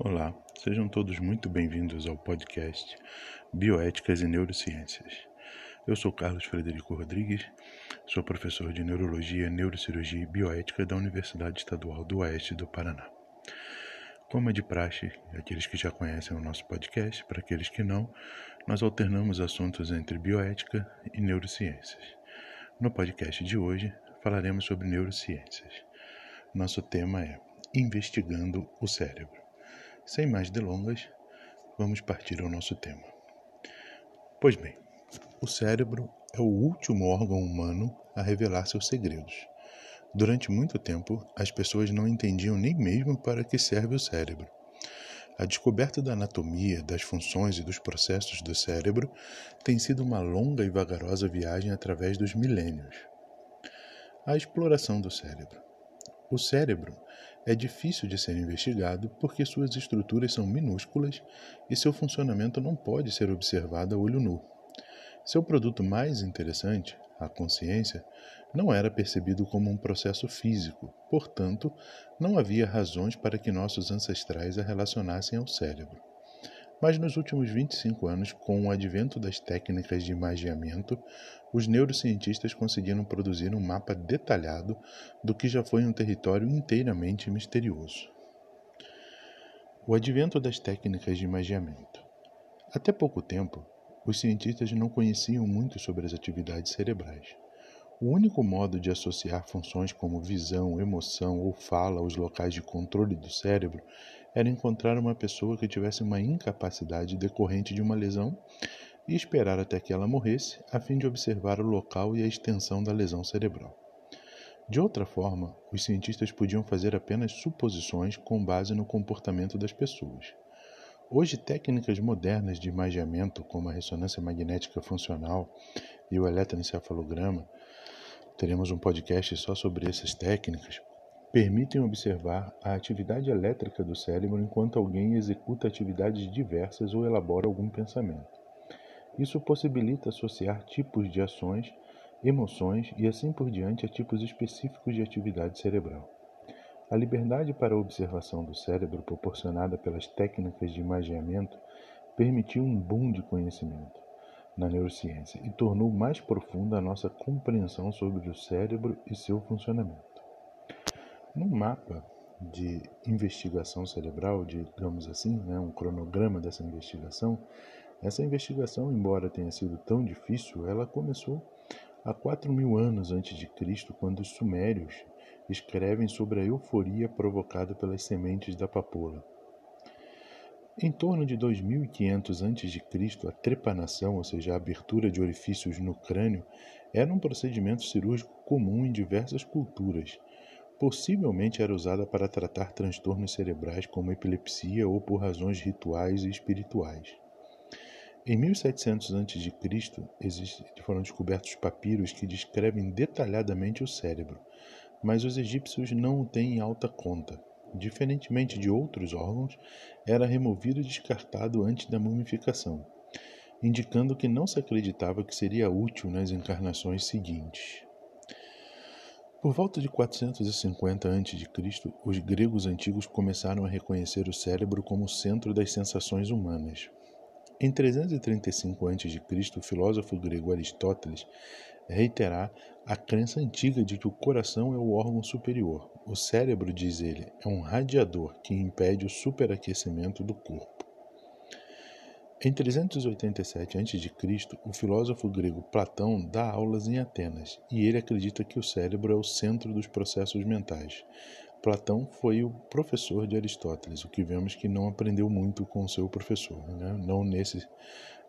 Olá, sejam todos muito bem-vindos ao podcast Bioéticas e Neurociências. Eu sou Carlos Frederico Rodrigues, sou professor de Neurologia, Neurocirurgia e Bioética da Universidade Estadual do Oeste do Paraná. Como é de praxe, aqueles que já conhecem o nosso podcast, para aqueles que não, nós alternamos assuntos entre bioética e neurociências. No podcast de hoje, falaremos sobre neurociências. Nosso tema é Investigando o Cérebro. Sem mais delongas, vamos partir ao nosso tema. Pois bem, o cérebro é o último órgão humano a revelar seus segredos. Durante muito tempo, as pessoas não entendiam nem mesmo para que serve o cérebro. A descoberta da anatomia, das funções e dos processos do cérebro tem sido uma longa e vagarosa viagem através dos milênios. A exploração do cérebro. O cérebro é difícil de ser investigado porque suas estruturas são minúsculas e seu funcionamento não pode ser observado a olho nu. Seu produto mais interessante, a consciência, não era percebido como um processo físico, portanto, não havia razões para que nossos ancestrais a relacionassem ao cérebro. Mas nos últimos 25 anos, com o advento das técnicas de imagiamento, os neurocientistas conseguiram produzir um mapa detalhado do que já foi um território inteiramente misterioso. O advento das técnicas de imagiamento. Até pouco tempo, os cientistas não conheciam muito sobre as atividades cerebrais. O único modo de associar funções como visão, emoção ou fala aos locais de controle do cérebro era encontrar uma pessoa que tivesse uma incapacidade decorrente de uma lesão e esperar até que ela morresse, a fim de observar o local e a extensão da lesão cerebral. De outra forma, os cientistas podiam fazer apenas suposições com base no comportamento das pessoas. Hoje, técnicas modernas de imagiamento, como a ressonância magnética funcional e o eletroencefalograma, teremos um podcast só sobre essas técnicas, permitem observar a atividade elétrica do cérebro enquanto alguém executa atividades diversas ou elabora algum pensamento. Isso possibilita associar tipos de ações, emoções e assim por diante a tipos específicos de atividade cerebral. A liberdade para a observação do cérebro proporcionada pelas técnicas de imagiamento permitiu um boom de conhecimento na neurociência e tornou mais profunda a nossa compreensão sobre o cérebro e seu funcionamento. No mapa de investigação cerebral, digamos assim, né, um cronograma dessa investigação, essa investigação, embora tenha sido tão difícil, ela começou há 4 mil anos antes de Cristo, quando os sumérios escrevem sobre a euforia provocada pelas sementes da papoula. Em torno de 2500 a.C., a trepanação, ou seja, a abertura de orifícios no crânio, era um procedimento cirúrgico comum em diversas culturas. Possivelmente era usada para tratar transtornos cerebrais como epilepsia ou por razões rituais e espirituais. Em 1700 a.C., foram descobertos papiros que descrevem detalhadamente o cérebro, mas os egípcios não o têm em alta conta. Diferentemente de outros órgãos, era removido e descartado antes da mumificação, indicando que não se acreditava que seria útil nas encarnações seguintes. Por volta de 450 a.C., os gregos antigos começaram a reconhecer o cérebro como o centro das sensações humanas. Em 335 a.C., o filósofo grego Aristóteles reiterar a crença antiga de que o coração é o órgão superior. O cérebro, diz ele, é um radiador que impede o superaquecimento do corpo. Em 387 a.C., o filósofo grego Platão dá aulas em Atenas e ele acredita que o cérebro é o centro dos processos mentais. Platão foi o professor de Aristóteles, o que vemos que não aprendeu muito com seu professor, né? não nesse,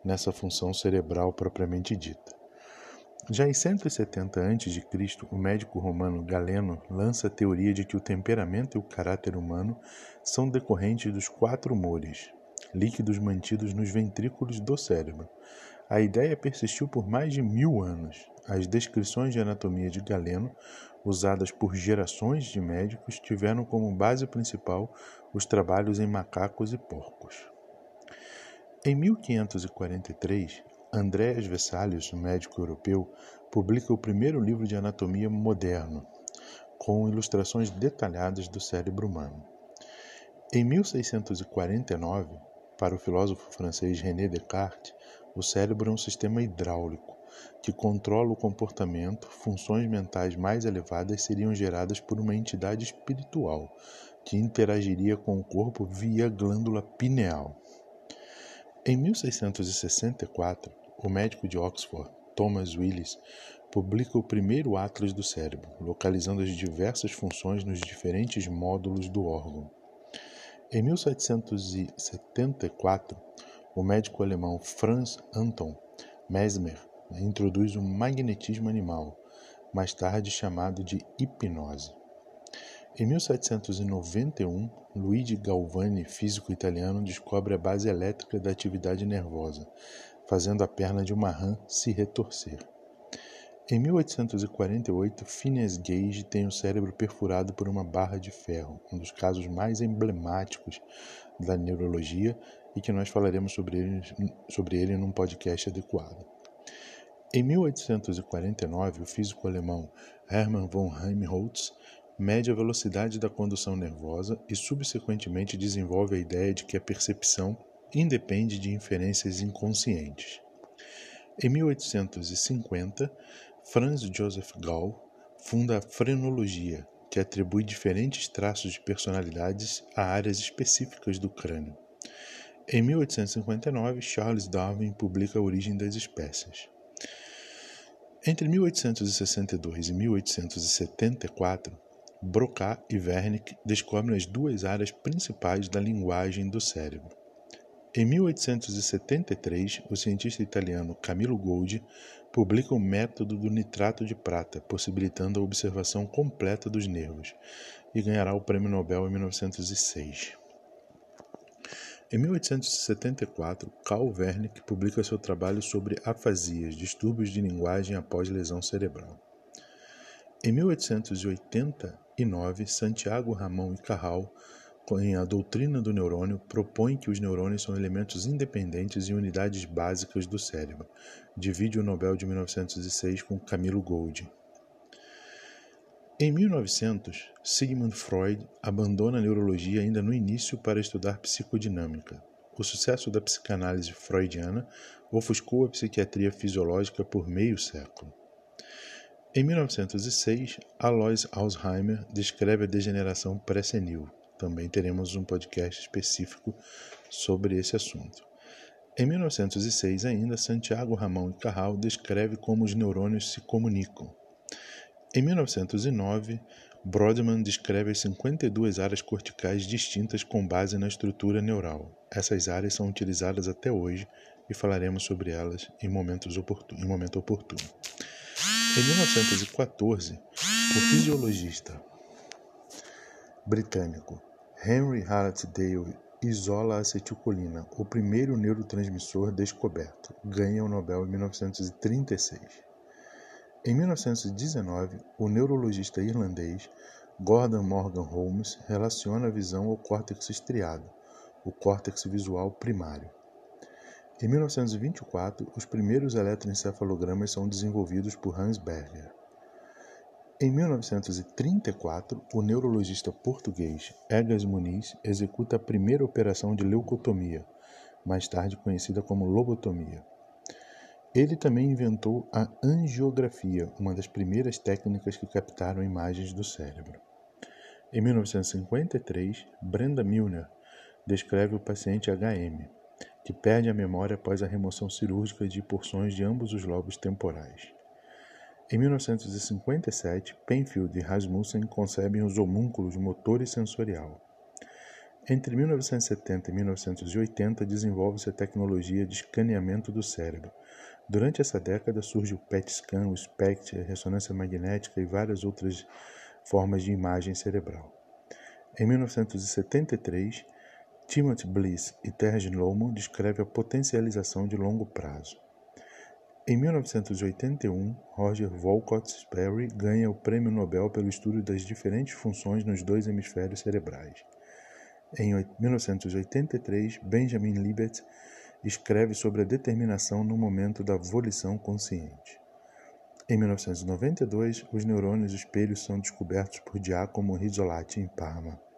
nessa função cerebral propriamente dita. Já em 170 a.C., o médico romano Galeno lança a teoria de que o temperamento e o caráter humano são decorrentes dos quatro humores, líquidos mantidos nos ventrículos do cérebro. A ideia persistiu por mais de mil anos. As descrições de anatomia de Galeno, usadas por gerações de médicos, tiveram como base principal os trabalhos em macacos e porcos. Em 1543, Andreas Vesalius, médico europeu, publica o primeiro livro de anatomia moderno, com ilustrações detalhadas do cérebro humano. Em 1649, para o filósofo francês René Descartes, o cérebro é um sistema hidráulico que controla o comportamento, funções mentais mais elevadas seriam geradas por uma entidade espiritual que interagiria com o corpo via glândula pineal. Em 1664, o médico de Oxford, Thomas Willis, publica o primeiro Atlas do cérebro, localizando as diversas funções nos diferentes módulos do órgão. Em 1774, o médico alemão Franz Anton Mesmer introduz o magnetismo animal, mais tarde chamado de hipnose. Em 1791, Luigi Galvani, físico italiano, descobre a base elétrica da atividade nervosa, fazendo a perna de uma rã se retorcer. Em 1848, Phineas Gage tem o cérebro perfurado por uma barra de ferro, um dos casos mais emblemáticos da neurologia e que nós falaremos sobre ele, sobre ele num podcast adequado. Em 1849, o físico alemão Hermann von Helmholtz mede a velocidade da condução nervosa e, subsequentemente, desenvolve a ideia de que a percepção independe de inferências inconscientes. Em 1850, Franz Joseph Gall funda a frenologia, que atribui diferentes traços de personalidades a áreas específicas do crânio. Em 1859, Charles Darwin publica A Origem das Espécies. Entre 1862 e 1874, Broca e Wernicke descobrem as duas áreas principais da linguagem do cérebro. Em 1873, o cientista italiano Camillo Golgi publica o método do nitrato de prata, possibilitando a observação completa dos nervos, e ganhará o Prêmio Nobel em 1906. Em 1874, Carl Wernicke publica seu trabalho sobre afasias, distúrbios de linguagem após lesão cerebral. Em 1889, Santiago Ramon e Carral em A Doutrina do Neurônio, propõe que os neurônios são elementos independentes e unidades básicas do cérebro. Divide o Nobel de 1906 com Camilo Gold. Em 1900, Sigmund Freud abandona a neurologia ainda no início para estudar psicodinâmica. O sucesso da psicanálise freudiana ofuscou a psiquiatria fisiológica por meio século. Em 1906, Alois Alzheimer descreve a degeneração pré-senil. Também teremos um podcast específico sobre esse assunto. Em 1906, ainda, Santiago Ramão e Carral descreve como os neurônios se comunicam. Em 1909, Brodmann descreve as 52 áreas corticais distintas com base na estrutura neural. Essas áreas são utilizadas até hoje e falaremos sobre elas em, momentos em momento oportuno. Em 1914, o fisiologista britânico Henry Dale isola a acetilcolina, o primeiro neurotransmissor descoberto. Ganha o Nobel em 1936. Em 1919, o neurologista irlandês Gordon Morgan Holmes relaciona a visão ao córtex estriado, o córtex visual primário. Em 1924, os primeiros eletroencefalogramas são desenvolvidos por Hans Berger. Em 1934, o neurologista português Egas Muniz executa a primeira operação de leucotomia, mais tarde conhecida como lobotomia. Ele também inventou a angiografia, uma das primeiras técnicas que captaram imagens do cérebro. Em 1953, Brenda Milner descreve o paciente HM, que perde a memória após a remoção cirúrgica de porções de ambos os lobos temporais. Em 1957, Penfield e Rasmussen concebem os homúnculos motor e sensorial. Entre 1970 e 1980, desenvolve-se a tecnologia de escaneamento do cérebro. Durante essa década surge o PET scan, o SPECT, a ressonância magnética e várias outras formas de imagem cerebral. Em 1973, Timothy Bliss e Terje Lohmann descrevem a potencialização de longo prazo. Em 1981, Roger Wolcott Sperry ganha o Prêmio Nobel pelo estudo das diferentes funções nos dois hemisférios cerebrais. Em 1983, Benjamin Libet escreve sobre a determinação no momento da volição consciente. Em 1992, os neurônios espelhos são descobertos por Giacomo Rizzolatti em Parma.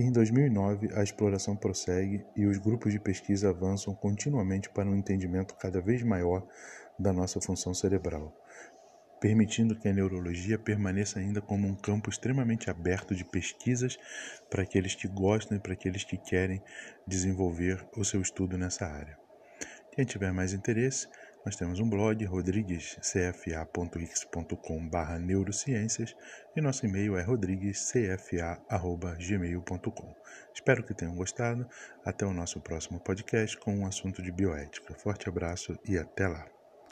Em 2009, a exploração prossegue e os grupos de pesquisa avançam continuamente para um entendimento cada vez maior da nossa função cerebral, permitindo que a neurologia permaneça ainda como um campo extremamente aberto de pesquisas para aqueles que gostam e para aqueles que querem desenvolver o seu estudo nessa área. Quem tiver mais interesse, nós temos um blog, rodriguescfa.x.com.br neurociências e nosso e-mail é rodriguescfa.gmail.com. Espero que tenham gostado. Até o nosso próximo podcast com um assunto de bioética. Forte abraço e até lá.